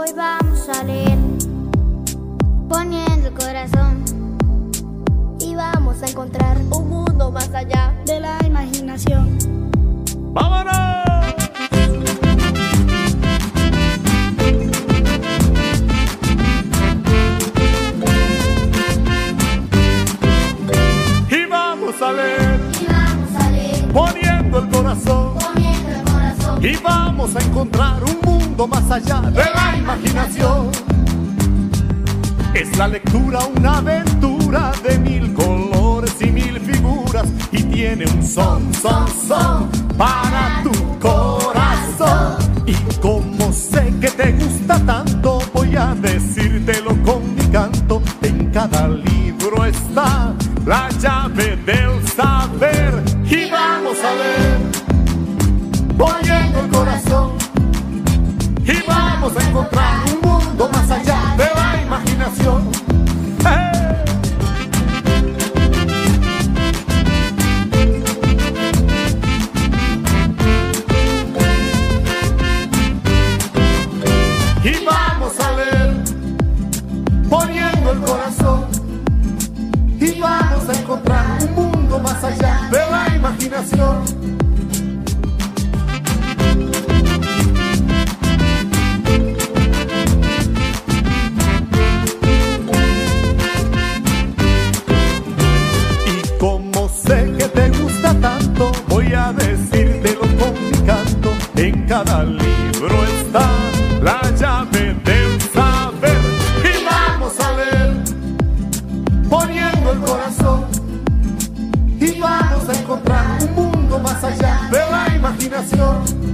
Hoy vamos a leer, poniendo el corazón. Y vamos a encontrar un mundo más allá de la imaginación. ¡Vámonos! Y vamos a leer, Y vamos a leer, poniendo el corazón. poniendo el corazón. Y vamos a encontrar un mundo más allá de la imaginación. Es la lectura una aventura de mil colores y mil figuras y tiene un son, son, son para tu corazón. Y como sé que te gusta tanto, voy a decírtelo con mi canto. En cada libro está la llave del saber y vamos a ver Y vamos a leer poniendo el corazón y vamos a encontrar un mundo más allá de la imaginación. Y como sé que te gusta tanto, voy a decírtelo con mi canto. En cada libro está la llave del saber. Y vamos a leer, poniendo el corazón. Y vamos a encontrar un mundo más allá de la imaginación.